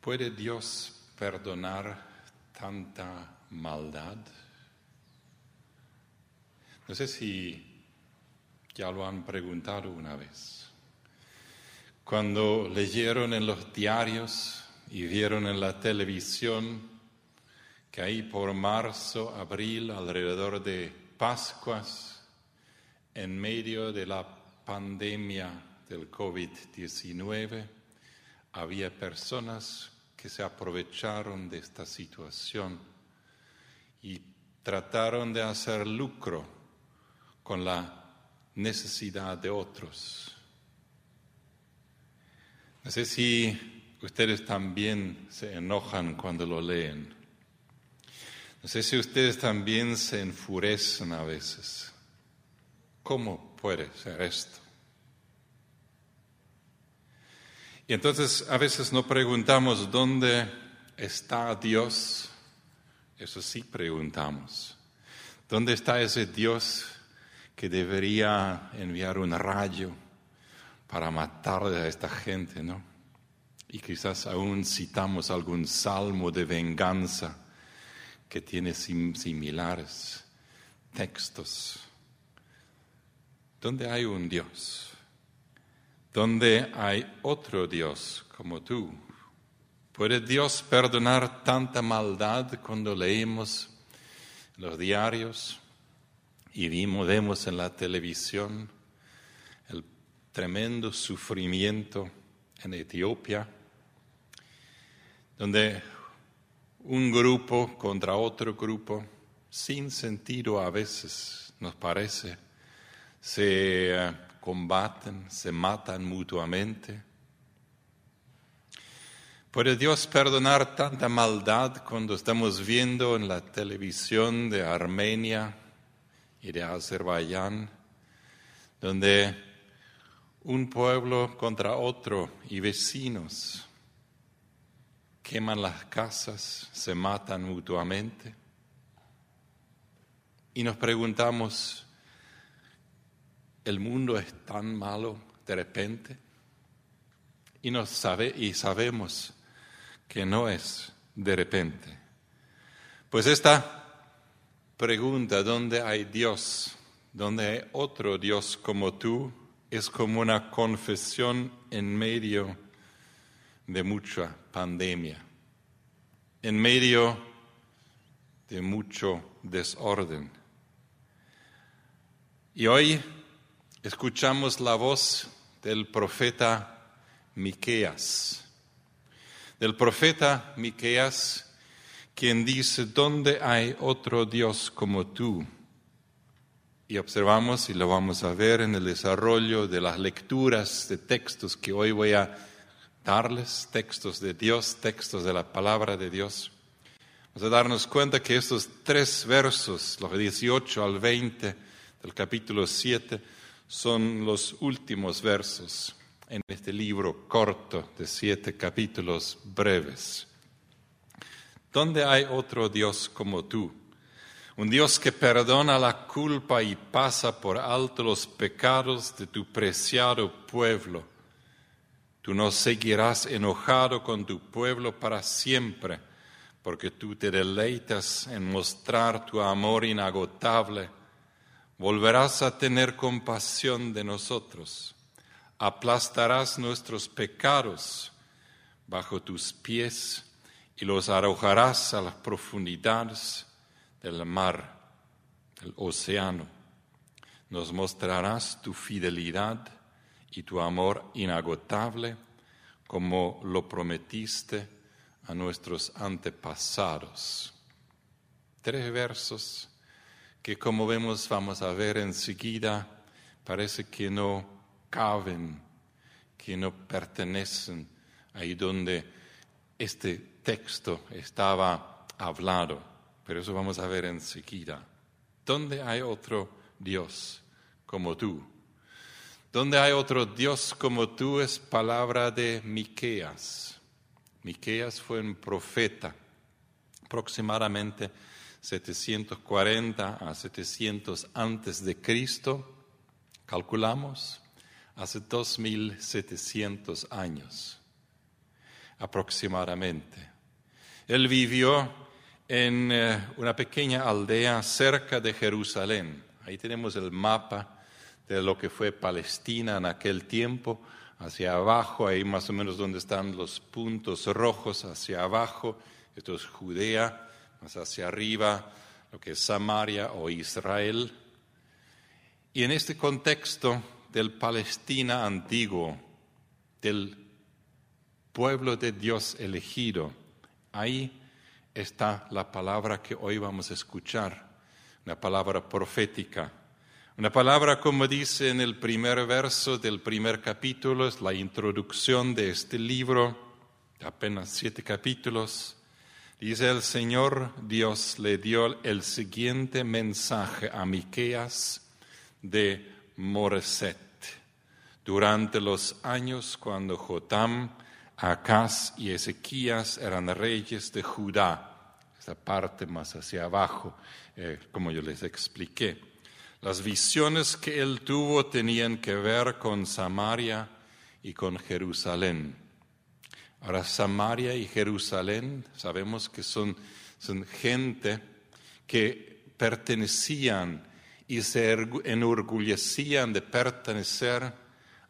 ¿Puede Dios perdonar tanta maldad? No sé si ya lo han preguntado una vez. Cuando leyeron en los diarios y vieron en la televisión que ahí por marzo, abril, alrededor de Pascuas, en medio de la pandemia del COVID-19, había personas que se aprovecharon de esta situación y trataron de hacer lucro con la necesidad de otros. No sé si ustedes también se enojan cuando lo leen. No sé si ustedes también se enfurecen a veces. ¿Cómo puede ser esto? Y entonces a veces nos preguntamos dónde está Dios. Eso sí preguntamos. ¿Dónde está ese Dios que debería enviar un rayo para matar a esta gente, no? Y quizás aún citamos algún salmo de venganza que tiene similares textos. ¿Dónde hay un Dios? Donde hay otro Dios como tú. ¿Puede Dios perdonar tanta maldad cuando leemos los diarios y vimos, vemos en la televisión el tremendo sufrimiento en Etiopía, donde un grupo contra otro grupo, sin sentido a veces, nos parece, se eh, combaten, se matan mutuamente. ¿Puede Dios perdonar tanta maldad cuando estamos viendo en la televisión de Armenia y de Azerbaiyán, donde un pueblo contra otro y vecinos queman las casas, se matan mutuamente? Y nos preguntamos, el mundo es tan malo de repente y, nos sabe, y sabemos que no es de repente. Pues esta pregunta, ¿dónde hay Dios? ¿Dónde hay otro Dios como tú? Es como una confesión en medio de mucha pandemia, en medio de mucho desorden. Y hoy escuchamos la voz del profeta Miqueas, del profeta Miqueas, quien dice, ¿dónde hay otro Dios como tú? Y observamos, y lo vamos a ver en el desarrollo de las lecturas de textos que hoy voy a darles, textos de Dios, textos de la palabra de Dios. Vamos a darnos cuenta que estos tres versos, los 18 al 20 del capítulo 7, son los últimos versos en este libro corto de siete capítulos breves. ¿Dónde hay otro Dios como tú? Un Dios que perdona la culpa y pasa por alto los pecados de tu preciado pueblo. Tú no seguirás enojado con tu pueblo para siempre, porque tú te deleitas en mostrar tu amor inagotable volverás a tener compasión de nosotros, aplastarás nuestros pecados bajo tus pies y los arrojarás a las profundidades del mar, del océano. Nos mostrarás tu fidelidad y tu amor inagotable como lo prometiste a nuestros antepasados. Tres versos que como vemos, vamos a ver enseguida, parece que no caben, que no pertenecen ahí donde este texto estaba hablado. Pero eso vamos a ver enseguida. ¿Dónde hay otro Dios como tú? ¿Dónde hay otro Dios como tú? Es palabra de Miqueas. Miqueas fue un profeta, aproximadamente 740 a 700 antes de Cristo, calculamos, hace 2700 años. aproximadamente. Él vivió en eh, una pequeña aldea cerca de Jerusalén. Ahí tenemos el mapa de lo que fue Palestina en aquel tiempo. Hacia abajo, ahí más o menos donde están los puntos rojos, hacia abajo, esto es Judea, hacia arriba, lo que es Samaria o Israel. Y en este contexto del Palestina antiguo, del pueblo de Dios elegido, ahí está la palabra que hoy vamos a escuchar, una palabra profética una palabra, como dice en el primer verso del primer capítulo, es la introducción de este libro, apenas siete capítulos. Dice el Señor Dios le dio el siguiente mensaje a Miqueas de Moreset durante los años cuando Jotam, Acaz y Ezequías eran reyes de Judá. Esta parte más hacia abajo, eh, como yo les expliqué. Las visiones que él tuvo tenían que ver con Samaria y con Jerusalén. Ahora, Samaria y Jerusalén sabemos que son, son gente que pertenecían y se enorgullecían de pertenecer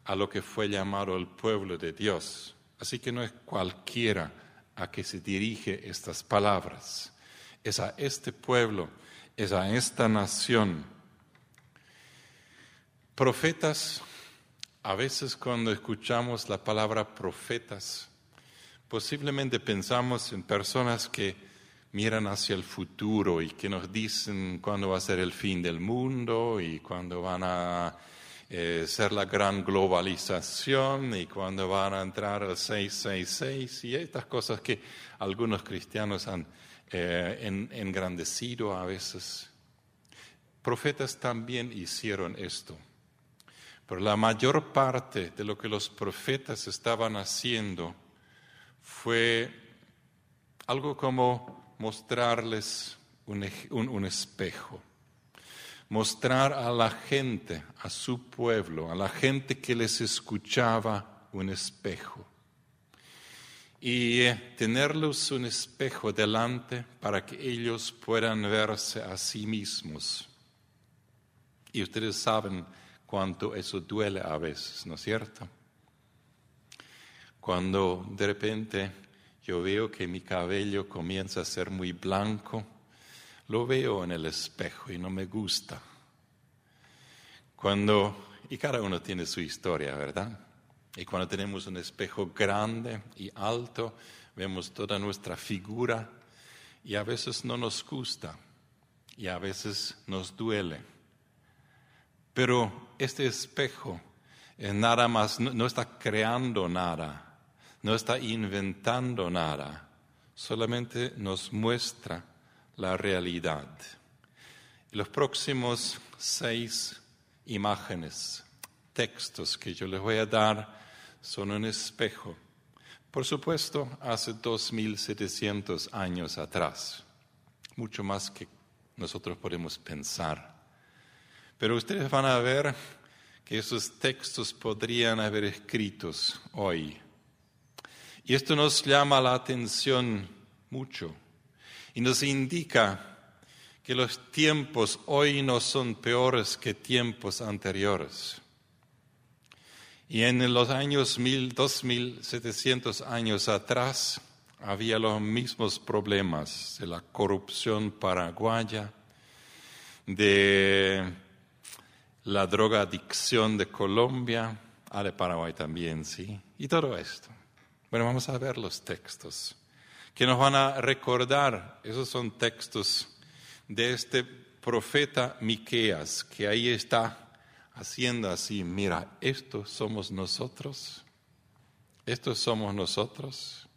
a lo que fue llamado el pueblo de Dios. Así que no es cualquiera a que se dirige estas palabras. Es a este pueblo, es a esta nación Profetas, a veces cuando escuchamos la palabra profetas, posiblemente pensamos en personas que miran hacia el futuro y que nos dicen cuándo va a ser el fin del mundo y cuándo van a eh, ser la gran globalización y cuándo van a entrar al 666 y estas cosas que algunos cristianos han eh, engrandecido a veces. Profetas también hicieron esto. Pero la mayor parte de lo que los profetas estaban haciendo fue algo como mostrarles un, espejo, mostrar a la gente, a su pueblo, a la gente que les escuchaba un espejo y eh, tenerlos un espejo delante para que ellos puedan verse a sí mismos. Y ustedes saben cuánto eso duele a veces, ¿no es cierto? Cuando de repente yo veo que mi cabello comienza a ser muy blanco, lo veo en el espejo y no me gusta. Cuando, y cada uno tiene su historia, ¿verdad? Y cuando tenemos un espejo grande y alto, vemos toda nuestra figura y a veces no nos gusta y a veces nos duele. Pero este espejo nada más, no, está creando nada, no está inventando nada, solamente nos muestra la realidad. Los próximos seis imágenes, textos que yo les voy a dar son un espejo. Por supuesto, hace 2700 años atrás, mucho más que nosotros podemos pensar. Pero ustedes van a ver que esos textos podrían haber escritos hoy. Y esto nos llama la atención mucho y nos indica que los tiempos hoy no son peores que tiempos anteriores. Y en los años 2700 años atrás había los mismos problemas de la corrupción paraguaya, de la drogadicción de Colombia, ah, de Paraguay también, sí, y todo esto. Bueno, vamos a ver los textos que nos van a recordar, esos son textos de este profeta Miqueas, que ahí está haciendo así, mira, estos somos nosotros, estos somos nosotros.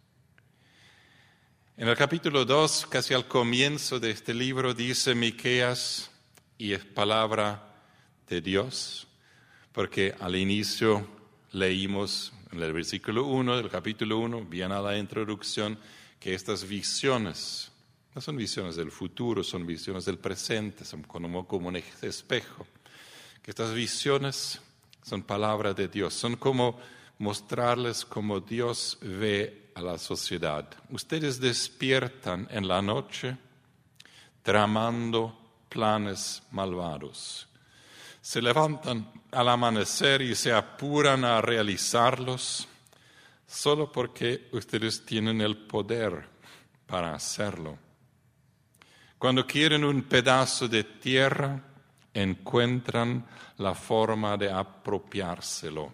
En el capítulo 2, casi al comienzo de este libro, dice Miqueas, y es palabra de Dios, porque al inicio leímos en el versículo 1 del capítulo 1, bien a la introducción, que estas visiones no son visiones del futuro, son visiones del presente, son como, como un espejo. Que estas visiones son palabra de Dios, son como mostrarles cómo Dios ve a la sociedad. Ustedes despiertan en la noche tramando planes malvados. Se levantan al amanecer y se apuran a realizarlos solo porque ustedes tienen el poder para hacerlo. Cuando quieren un pedazo de tierra, encuentran la forma de apropiárselo.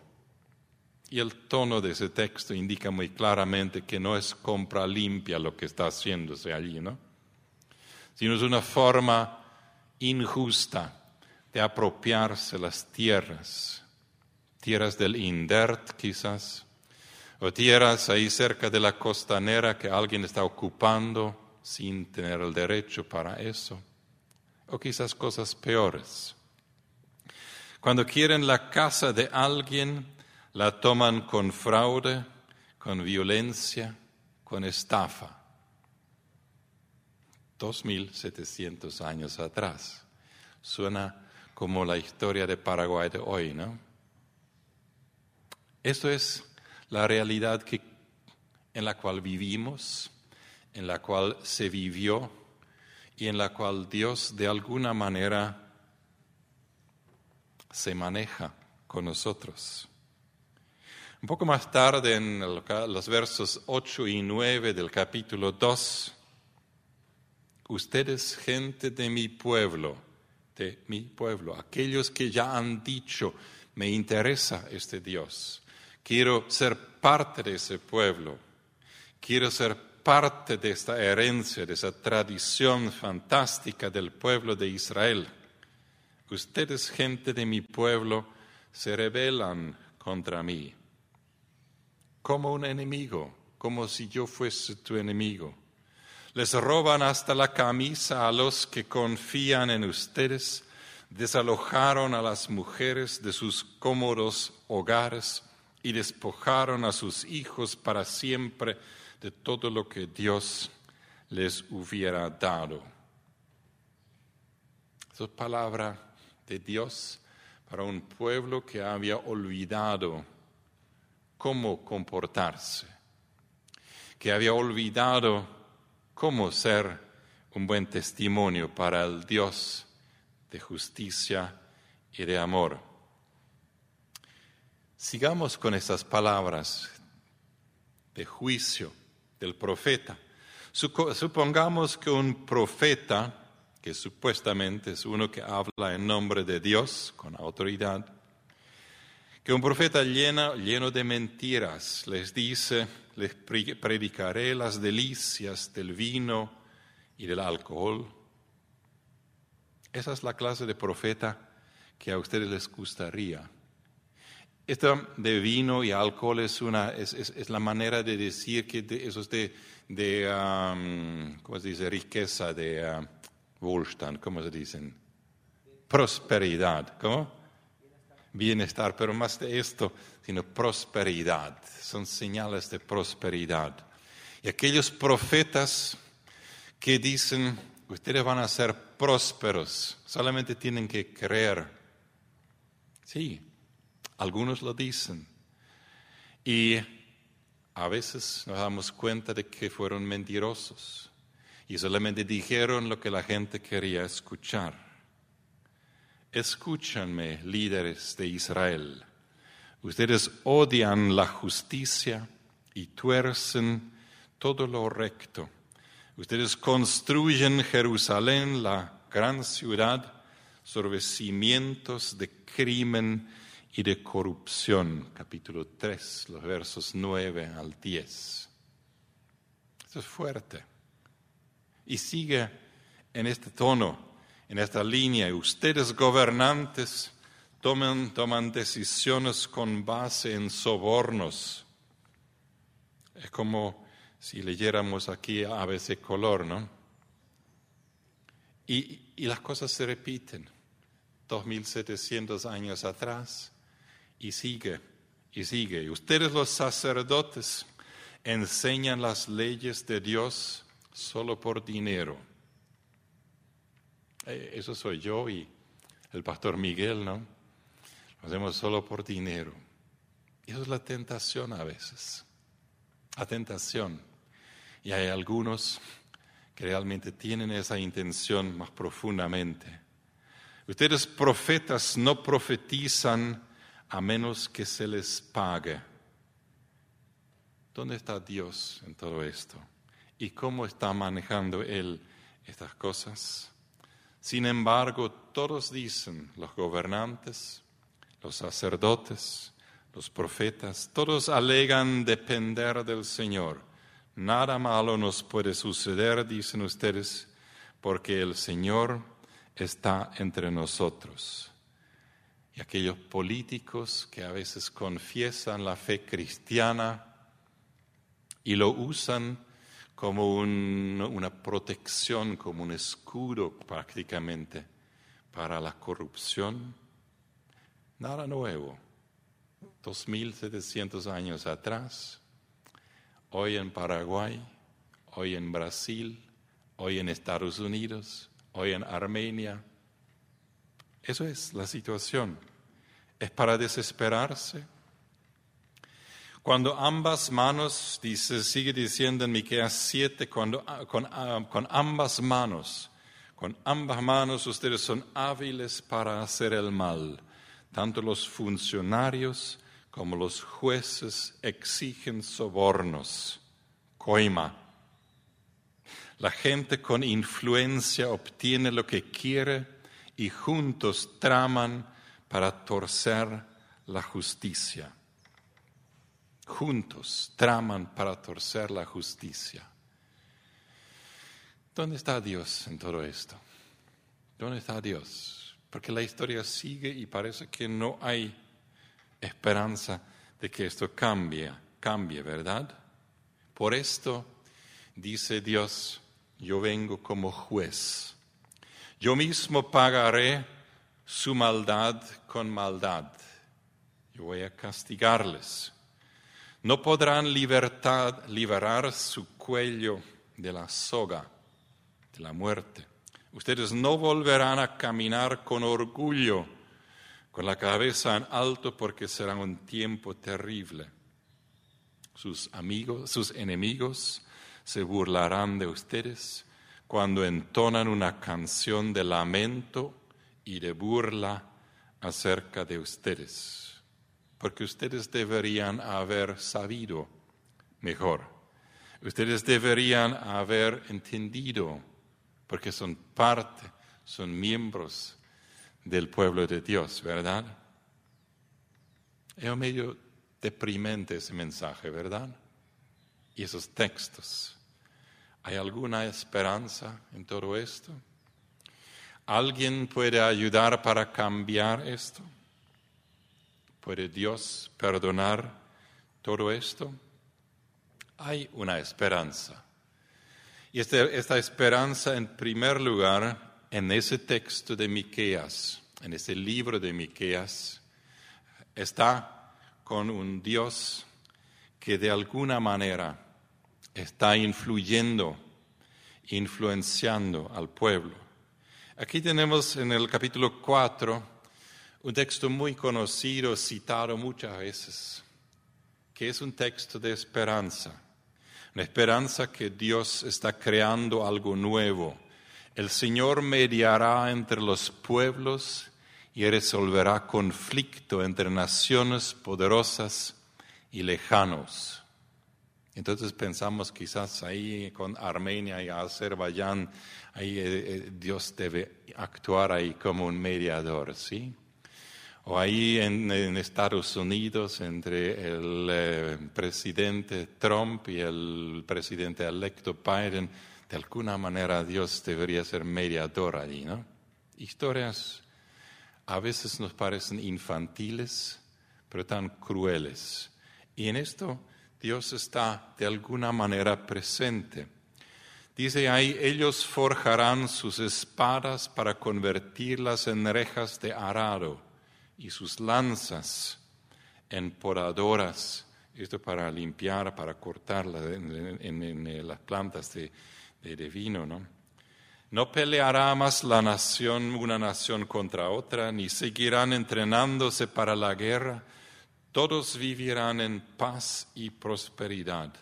Y el tono de ese texto indica muy claramente que no es compra limpia lo que está haciéndose allí, ¿no? Sino es una forma injusta de apropiarse las tierras, tierras del Indert quizás, o tierras ahí cerca de la costanera que alguien está ocupando sin tener el derecho para eso, o quizás cosas peores. Cuando quieren la casa de alguien, la toman con fraude, con violencia, con estafa. 2.700 años atrás. Suena como la historia de Paraguay de hoy, ¿no? Esto es la realidad que, en la cual vivimos, en la cual se vivió y en la cual Dios de alguna manera se maneja con nosotros. Un poco más tarde, en los versos 8 y 9 del capítulo 2, ustedes, gente de mi pueblo, de mi pueblo, aquellos que ya han dicho, me interesa este Dios, quiero ser parte de ese pueblo, quiero ser parte de esta herencia, de esa tradición fantástica del pueblo de Israel. Ustedes, gente de mi pueblo, se rebelan contra mí como un enemigo, como si yo fuese tu enemigo. Les roban hasta la camisa a los que confían en ustedes, desalojaron a las mujeres de sus cómodos hogares y despojaron a sus hijos para siempre de todo lo que Dios les hubiera dado. Esa es palabra de Dios para un pueblo que había olvidado cómo comportarse, que había olvidado cómo ser un buen testimonio para el Dios de justicia y de amor. Sigamos con esas palabras de juicio del profeta. Supongamos que un profeta, que supuestamente es uno que habla en nombre de Dios con autoridad, que un profeta lleno, lleno de mentiras les dice, les predicaré las delicias del vino y del alcohol. Esa es la clase de profeta que a ustedes les gustaría. Esto de vino y alcohol es, una, es, es, la manera de decir que eso es de, de um, ¿cómo se dice? Riqueza, de uh, Wohlstand, ¿cómo se dicen? Prosperidad, ¿cómo? Bienestar, pero más de esto, sino prosperidad. Son señales de prosperidad. Y aquellos profetas que dicen, ustedes van a ser prósperos, solamente tienen que creer. Sí, algunos lo dicen. Y a veces nos damos cuenta de que fueron mentirosos y solamente dijeron lo que la gente quería escuchar. Escúchanme, líderes de Israel. Ustedes odian la justicia y tuercen todo lo recto. Ustedes construyen Jerusalén, la gran ciudad, sobre cimientos de crimen y de corrupción. Capítulo 3, los versos 9 al 10. Esto es fuerte. Y sigue en este tono en esta línea. Ustedes gobernantes toman, toman decisiones con base en sobornos. Es como si leyéramos aquí a veces color, ¿no? Y, y las cosas se repiten. 2700 años atrás y sigue y sigue. Ustedes los sacerdotes enseñan las leyes de Dios solo por dinero. Eh, eso soy yo y el pastor Miguel, ¿no? Lo hacemos solo por dinero. Y eso es la tentación a veces. la tentación. Y hay algunos que realmente tienen esa intención más profundamente. Ustedes profetas no profetizan a menos que se les pague. ¿Dónde está Dios en todo esto? ¿Y cómo está manejando Él estas cosas? Sin embargo, todos dicen, los gobernantes, los sacerdotes, los profetas, todos alegan depender del Señor. Nada malo nos puede suceder, dicen ustedes, porque el Señor está entre nosotros. Y aquellos políticos que a veces confiesan la fe cristiana y lo usan como una protección, como un escudo prácticamente para la corrupción. Nada nuevo. 2700 años atrás, hoy en Paraguay, hoy en Brasil, hoy en Estados Unidos, hoy en Armenia. Eso es la situación. Es para desesperarse cuando ambas manos, dice, sigue diciendo en Miqueas 7, cuando, ah, con, ah, con ambas manos, con ambas manos ustedes son hábiles para hacer el mal. Tanto los funcionarios como los jueces exigen sobornos, coima. La gente con influencia obtiene lo que quiere y juntos traman para torcer la justicia juntos traman para torcer la justicia. ¿Dónde está Dios en todo esto? ¿Dónde está Dios? Porque la historia sigue y parece que no hay esperanza de que esto cambie, cambie, ¿verdad? Por esto dice Dios, yo vengo como juez. Yo mismo pagaré su maldad con maldad. Yo voy a castigarles no podrán liberar su cuello de la soga de la muerte. Ustedes no volverán a caminar con orgullo, con la cabeza en alto, porque será un tiempo terrible. Sus amigos, sus enemigos se burlarán de ustedes cuando entonan una canción de lamento y de burla acerca de ustedes porque ustedes deberían haber sabido mejor. Ustedes deberían haber entendido, porque son parte, son miembros del pueblo de Dios, ¿verdad? Es medio deprimente ese mensaje, ¿verdad? Y esos textos. ¿Hay alguna esperanza en todo esto? ¿Alguien puede ayudar para cambiar esto? ¿Puede Dios perdonar todo esto? Hay una esperanza. Y este, esta, esperanza, en primer lugar, en ese texto de Miqueas, en ese libro de Miqueas, está con un Dios que de alguna manera está influyendo, influenciando al pueblo. Aquí tenemos en el capítulo 4 un texto muy conocido, citado muchas veces, que es un texto de esperanza, una esperanza que Dios está creando algo nuevo. El Señor mediará entre los pueblos y resolverá conflicto entre naciones poderosas y lejanos. Entonces pensamos quizás ahí con Armenia y Azerbaiyán, ahí eh, eh, Dios debe actuar ahí como un mediador, ¿sí? O ahí en, Estados Unidos entre el eh, presidente Trump y el presidente electo Biden, de alguna manera Dios debería ser mediador allí, ¿no? Historias a veces nos parecen infantiles, pero tan crueles. Y en esto Dios está de alguna manera presente. Dice ahí, ellos forjarán sus espadas para convertirlas en rejas de arado y sus lanzas en podadoras, esto para limpiar, para cortar en, las plantas de, de, vino, ¿no? No peleará más la nación, una nación contra otra, ni seguirán entrenándose para la guerra. Todos vivirán en paz y prosperidad.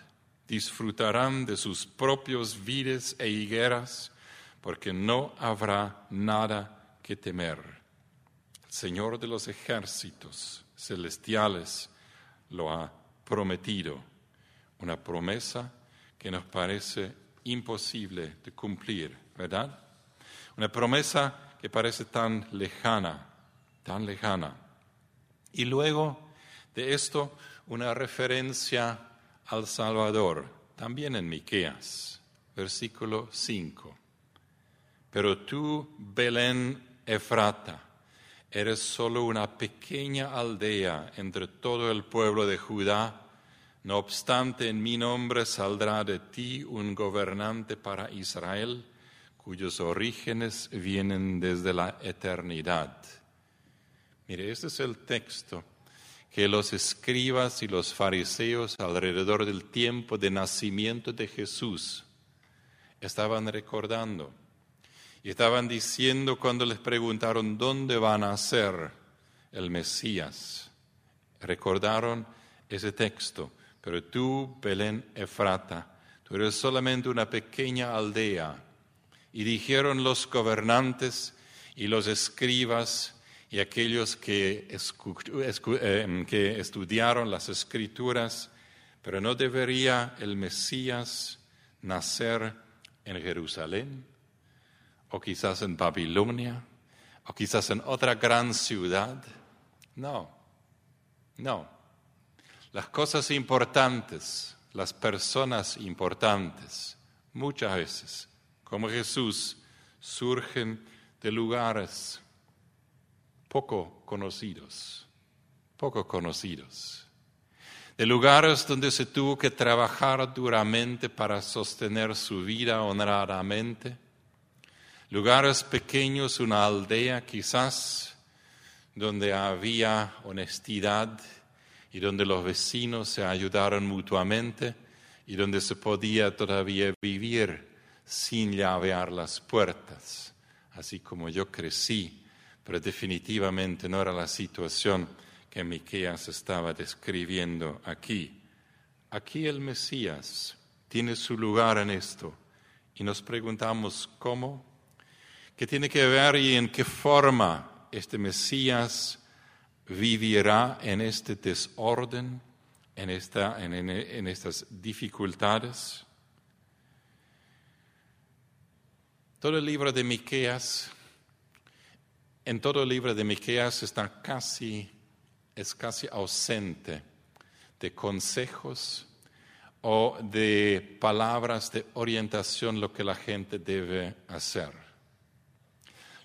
disfrutarán de sus propios vides e higueras, porque no habrá nada que temer. Señor de los ejércitos celestiales lo ha prometido, una promesa que nos parece imposible de cumplir, ¿verdad? Una promesa que parece tan lejana, tan lejana. Y luego de esto, una referencia al Salvador, también en Miqueas, versículo 5. Pero tú, Belén Efrata, eres solo una pequeña aldea entre todo el pueblo de Judá. No obstante, en mi nombre saldrá de ti un gobernante para Israel, cuyos orígenes vienen desde la eternidad. Mire, este es el texto que los escribas y los fariseos alrededor del tiempo de nacimiento de Jesús estaban recordando. Y estaban diciendo cuando les preguntaron dónde van a ser el Mesías. Recordaron ese texto. Pero tú, Belén Efrata, tú eres solamente una pequeña aldea. Y dijeron los gobernantes y los escribas y aquellos que, em, que estudiaron las escrituras, pero no debería el Mesías nacer en Jerusalén, o quizás en Babilonia, o quizás en otra gran ciudad. No, no. Las cosas importantes, las personas importantes, muchas veces, como Jesús, surgen de lugares poco conocidos, poco conocidos, de lugares donde se tuvo que trabajar duramente para sostener su vida honradamente, lugares pequeños, una aldea quizás, donde había honestidad y donde los vecinos se ayudaron mutuamente y donde se podía todavía vivir sin llavear las puertas, así como yo crecí pero definitivamente no era la situación que Miqueas estaba describiendo aquí. Aquí el Mesías tiene su lugar en esto y nos preguntamos cómo, qué tiene que ver y en qué forma este Mesías vivirá en este desorden, en, esta, en, en estas dificultades. Todo el libro de Miqueas en todo el libro de Miqueas está casi, es casi ausente de consejos o de palabras de orientación lo que la gente debe hacer.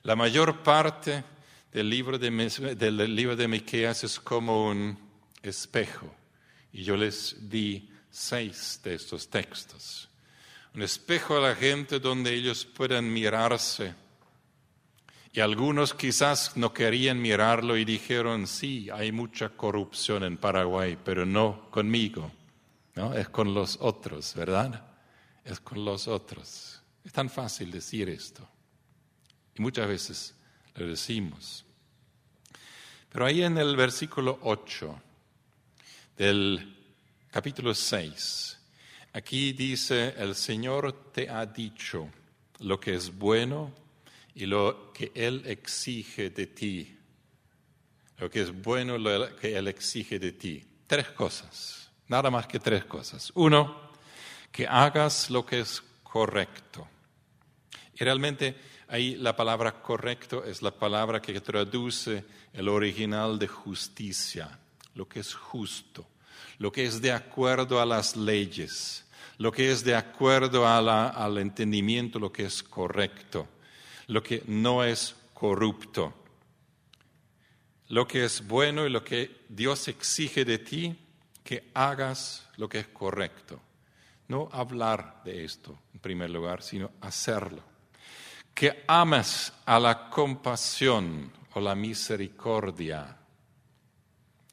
La mayor parte del libro de, del libro de Miqueas es como un espejo y yo les di seis de estos textos. Un espejo a la gente donde ellos puedan mirarse y algunos quizás no querían mirarlo y dijeron, sí, hay mucha corrupción en Paraguay, pero no conmigo, ¿no? Es con los otros, ¿verdad? Es con los otros. Es tan fácil decir esto. Muchas veces lo decimos. Pero ahí en el versículo 8 del capítulo 6, aquí dice, el Señor te ha dicho lo que es bueno y lo que Él exige de ti, lo que es bueno, lo que Él exige de ti. Tres cosas, nada más que tres cosas. Uno, que hagas lo que es correcto. Y realmente ahí la palabra correcto es la palabra que traduce el original de justicia, lo que es justo, lo que es de acuerdo a las leyes, lo que es de acuerdo al entendimiento, lo que es correcto lo que no es corrupto. Lo que es bueno y lo que Dios exige de ti, que hagas lo que es correcto. No hablar de esto en primer lugar, sino hacerlo. Que ames a la compasión o la misericordia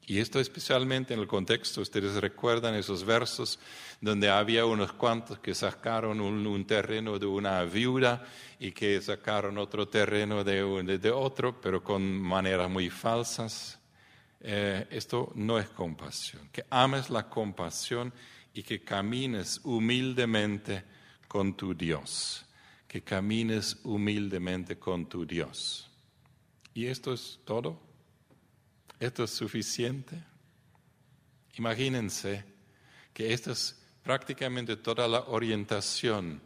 y esto especialmente en el contexto, ustedes recuerdan esos versos donde había unos cuantos que sacaron un, terreno de una viuda y que sacaron otro terreno de, de otro, pero con maneras muy falsas. Eh, esto no es compasión. Que ames la compasión y que camines humildemente con tu Dios, que camines humildemente con tu Dios. ¿Y esto es todo? ¿Esto es suficiente? Imagínense que esta es prácticamente toda la orientación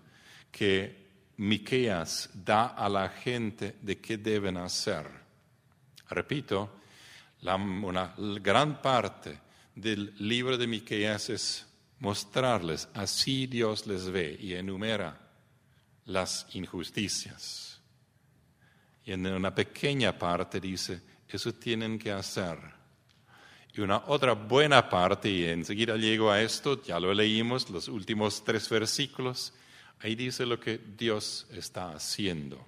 que Miqueas da a la gente de qué deben hacer. Repito, una gran parte del libro de Miqueas es mostrarles, así Dios les ve y enumera las injusticias. Y en una pequeña parte dice, eso tienen que hacer. Y una otra buena parte, y enseguida llego a esto, ya lo leímos, los últimos tres versículos, ahí dice lo que Dios está haciendo.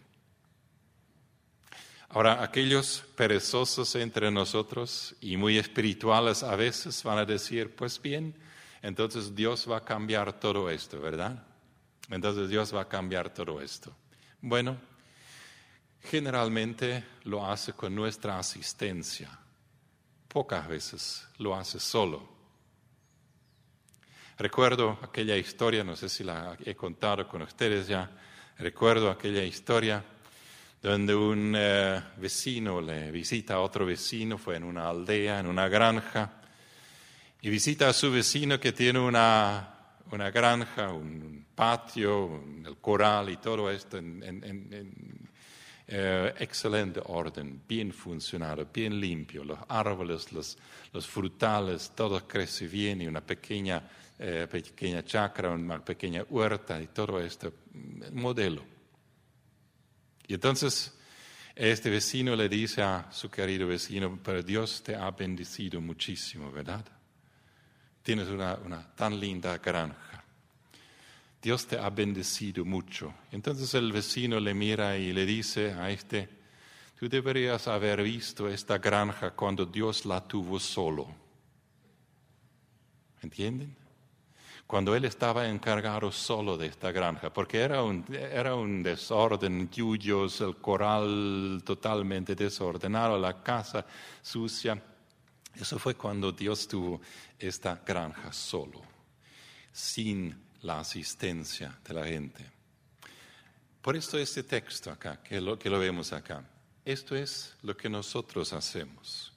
Ahora, aquellos perezosos entre nosotros y muy espirituales a veces van a decir, pues bien, entonces Dios va a cambiar todo esto, ¿verdad? Entonces Dios va a cambiar todo esto. Bueno, generalmente lo hace con nuestra asistencia. Pocas veces lo hace solo. Recuerdo aquella historia, no sé si la he contado con ustedes ya, recuerdo aquella historia donde un eh, vecino le visita a otro vecino, fue en una aldea, en una granja, y visita a su vecino que tiene una, una granja, un patio, el coral y todo esto en, en, eh, excelente orden, bien funcionado, bien limpio, los árboles, los, frutales, todo crece bien y una pequeña, eh, pequeña chacra, una pequeña huerta y todo esto, modelo. Y entonces este vecino le dice a su querido vecino, pero Dios te ha bendecido muchísimo, ¿verdad? Tienes una, tan linda granja. Dios te ha bendecido mucho. Entonces el vecino le mira y le dice a este, tú deberías haber visto esta granja cuando Dios la tuvo solo. ¿Entienden? cuando él estaba encargado solo de esta granja, porque era un, era un desorden, yuyos, el coral totalmente desordenado, la casa sucia. Eso fue cuando Dios tuvo esta granja solo, sin la asistencia de la gente. Por esto este texto acá, que lo, que lo vemos acá, esto es lo que nosotros hacemos.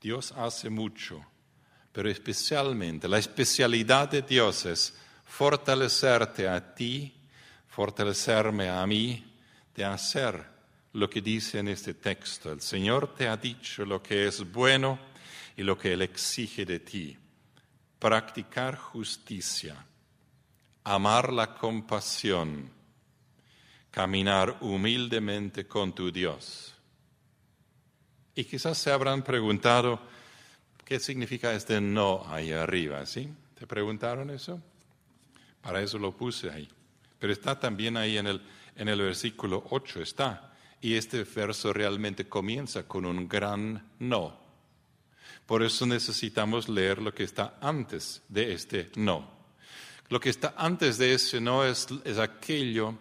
Dios hace mucho pero especialmente la especialidad de Dios es fortalecerte a ti, fortalecerme a mí, de hacer lo que dice en este texto. El Señor te ha dicho lo que es bueno y lo que Él exige de ti. Practicar justicia, amar la compasión, caminar humildemente con tu Dios. Y quizás se habrán preguntado, ¿Qué significa este no ahí arriba? ¿Sí? ¿Te preguntaron eso? Para eso lo puse ahí. Pero está también ahí en el, en el versículo 8, está. Y este verso realmente comienza con un gran no. Por eso necesitamos leer lo que está antes de este no. Lo que está antes de ese no es, es aquello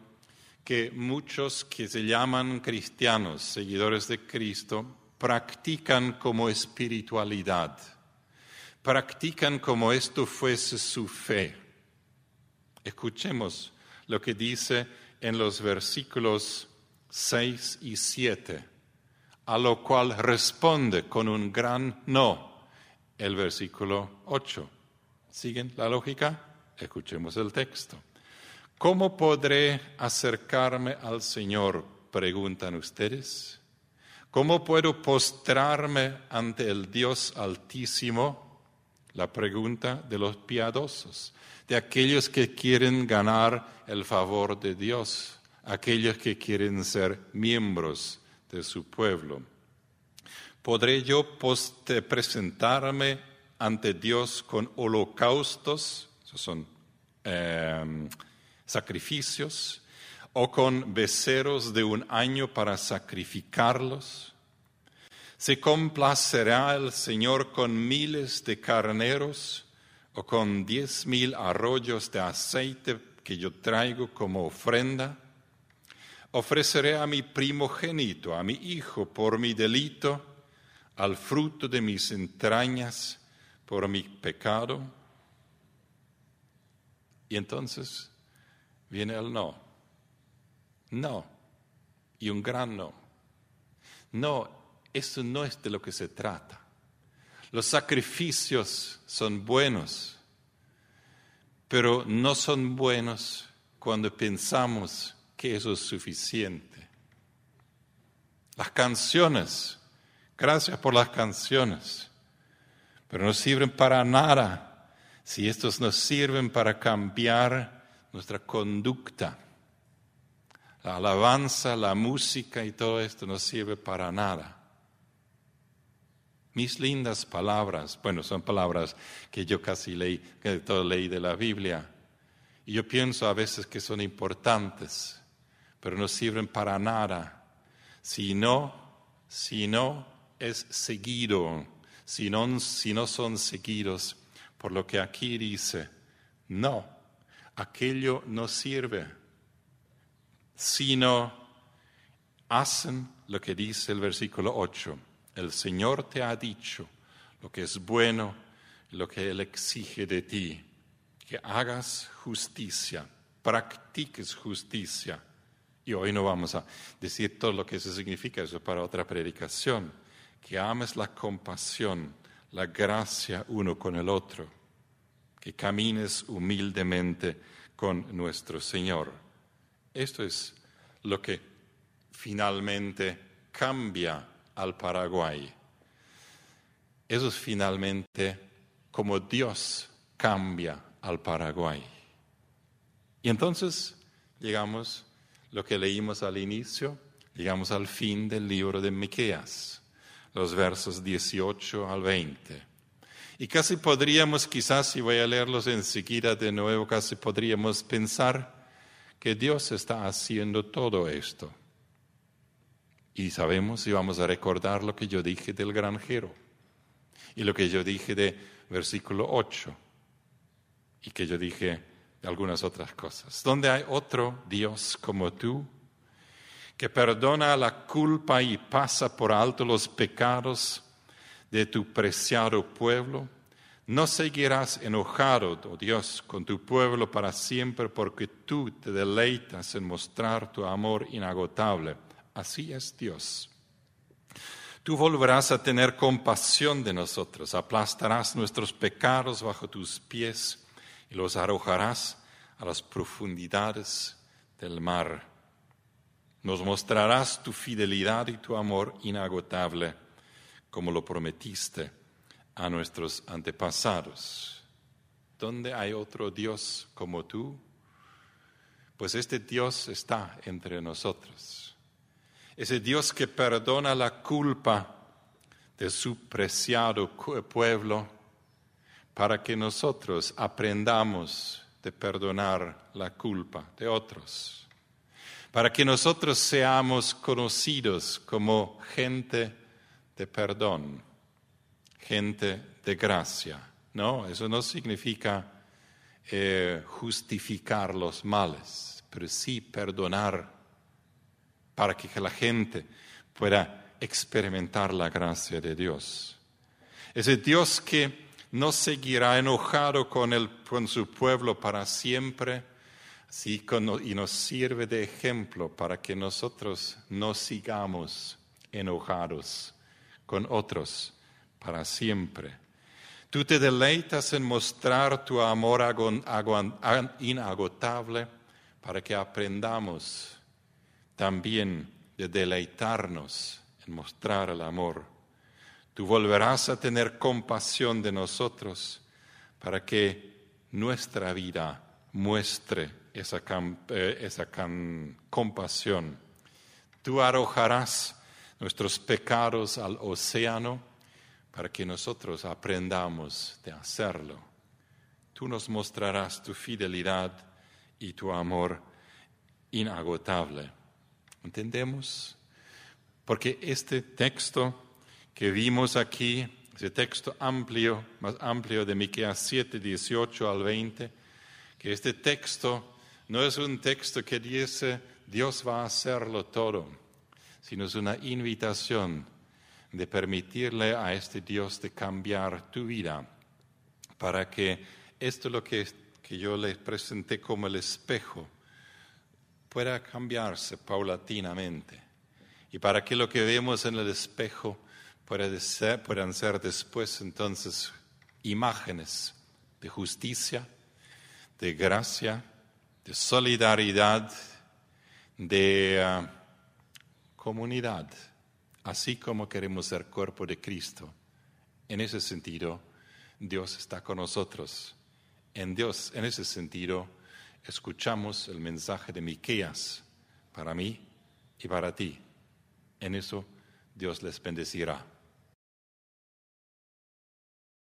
que muchos que se llaman cristianos, seguidores de Cristo, practican como espiritualidad, practican como esto fuese su fe. Escuchemos lo que dice en los versículos 6 y 7, a lo cual responde con un gran no el versículo 8. ¿Siguen la lógica? Escuchemos el texto. ¿Cómo podré acercarme al Señor? Preguntan ustedes. ¿Cómo puedo postrarme ante el Dios altísimo? La pregunta de los piadosos, de aquellos que quieren ganar el favor de Dios, aquellos que quieren ser miembros de su pueblo. ¿Podré yo presentarme ante Dios con holocaustos? Esos son em, sacrificios o con beceros de un año para sacrificarlos? ¿Se complacerá el Señor con miles de carneros o con diez mil arroyos de aceite que yo traigo como ofrenda? Ofreceré a mi primogénito, a mi hijo, por mi delito, al fruto de mis entrañas, por mi pecado. Y entonces viene el no. No. Y un gran no. No, eso no es de lo que se trata. Los sacrificios son buenos, pero no son buenos cuando pensamos que eso es suficiente. Las canciones, gracias por las canciones, pero no sirven para nada si estos nos sirven para cambiar nuestra conducta. La alabanza, la música y todo esto no sirve para nada. Mis lindas palabras, bueno, son palabras que yo casi leí, que todo leí de la Biblia, y yo pienso a veces que son importantes, pero no sirven para nada si no, si no es seguido, si no, si no son seguidos por lo que aquí dice, no, aquello no sirve, sino hacen lo que dice el versículo 8. El Señor te ha dicho lo que es bueno, lo que Él exige de ti, que hagas justicia, practiques justicia y hoy no vamos a decir todo lo que eso significa, eso para otra predicación. Que ames la compasión, la gracia uno con el otro. Que camines humildemente con nuestro Señor. Esto es lo que finalmente cambia al Paraguay. Eso es finalmente como Dios cambia al Paraguay. Y entonces llegamos lo que leímos al inicio, llegamos al fin del libro de Miqueas, los versos 18 al 20. Y casi podríamos, quizás si voy a leerlos enseguida de nuevo, casi podríamos pensar que Dios está haciendo todo esto. Y sabemos y vamos a recordar lo que yo dije del granjero y lo que yo dije de versículo 8 y que yo dije algunas otras cosas. Donde hay otro Dios como tú, que perdona la culpa y pasa por alto los pecados de tu preciado pueblo, no seguirás enojado, oh Dios, con tu pueblo para siempre, porque tú te deleitas en mostrar tu amor inagotable. Así es Dios. Tú volverás a tener compasión de nosotros, aplastarás nuestros pecados bajo tus pies y los arrojarás a las profundidades del mar. Nos mostrarás tu fidelidad y tu amor inagotable, como lo prometiste a nuestros antepasados. ¿Dónde hay otro Dios como tú? Pues este Dios está entre nosotros. Ese Dios que perdona la culpa de su preciado pueblo para que nosotros aprendamos de perdonar la culpa de otros, para que nosotros seamos conocidos como gente de perdón, gente de gracia. No, eso no significa eh, justificar los males, pero sí perdonar para que la gente pueda experimentar la gracia de Dios. Ese Dios que no seguirá enojado con, el, con su pueblo para siempre, sí, y nos sirve de ejemplo para que nosotros no sigamos enojados con otros para siempre. Tú te deleitas en mostrar tu amor inagotable para que aprendamos también de deleitarnos en mostrar el amor Tú volverás a tener compasión de nosotros para que nuestra vida muestre esa, eh, compasión. Tú arrojarás nuestros pecados al océano para que nosotros aprendamos de hacerlo. Tú nos mostrarás tu fidelidad y tu amor inagotable. ¿Entendemos? Porque este texto que vimos aquí, ese texto amplio, más amplio de Miqueas 7, 18 al 20, que este texto no es un texto que dice Dios va a hacerlo todo, sino es una invitación de permitirle a este Dios de cambiar tu vida para que esto lo que, que yo les presenté como el espejo pueda cambiarse paulatinamente. Y para que lo que vemos en el espejo pueda ser, ser después entonces imágenes de justicia, de gracia, de solidaridad, de ah, comunidad, así como queremos ser cuerpo de Cristo. En ese sentido, Dios está con nosotros. En Dios, en ese sentido, escuchamos el mensaje de Miqueas para mí y para ti. En eso Dios les bendecirá.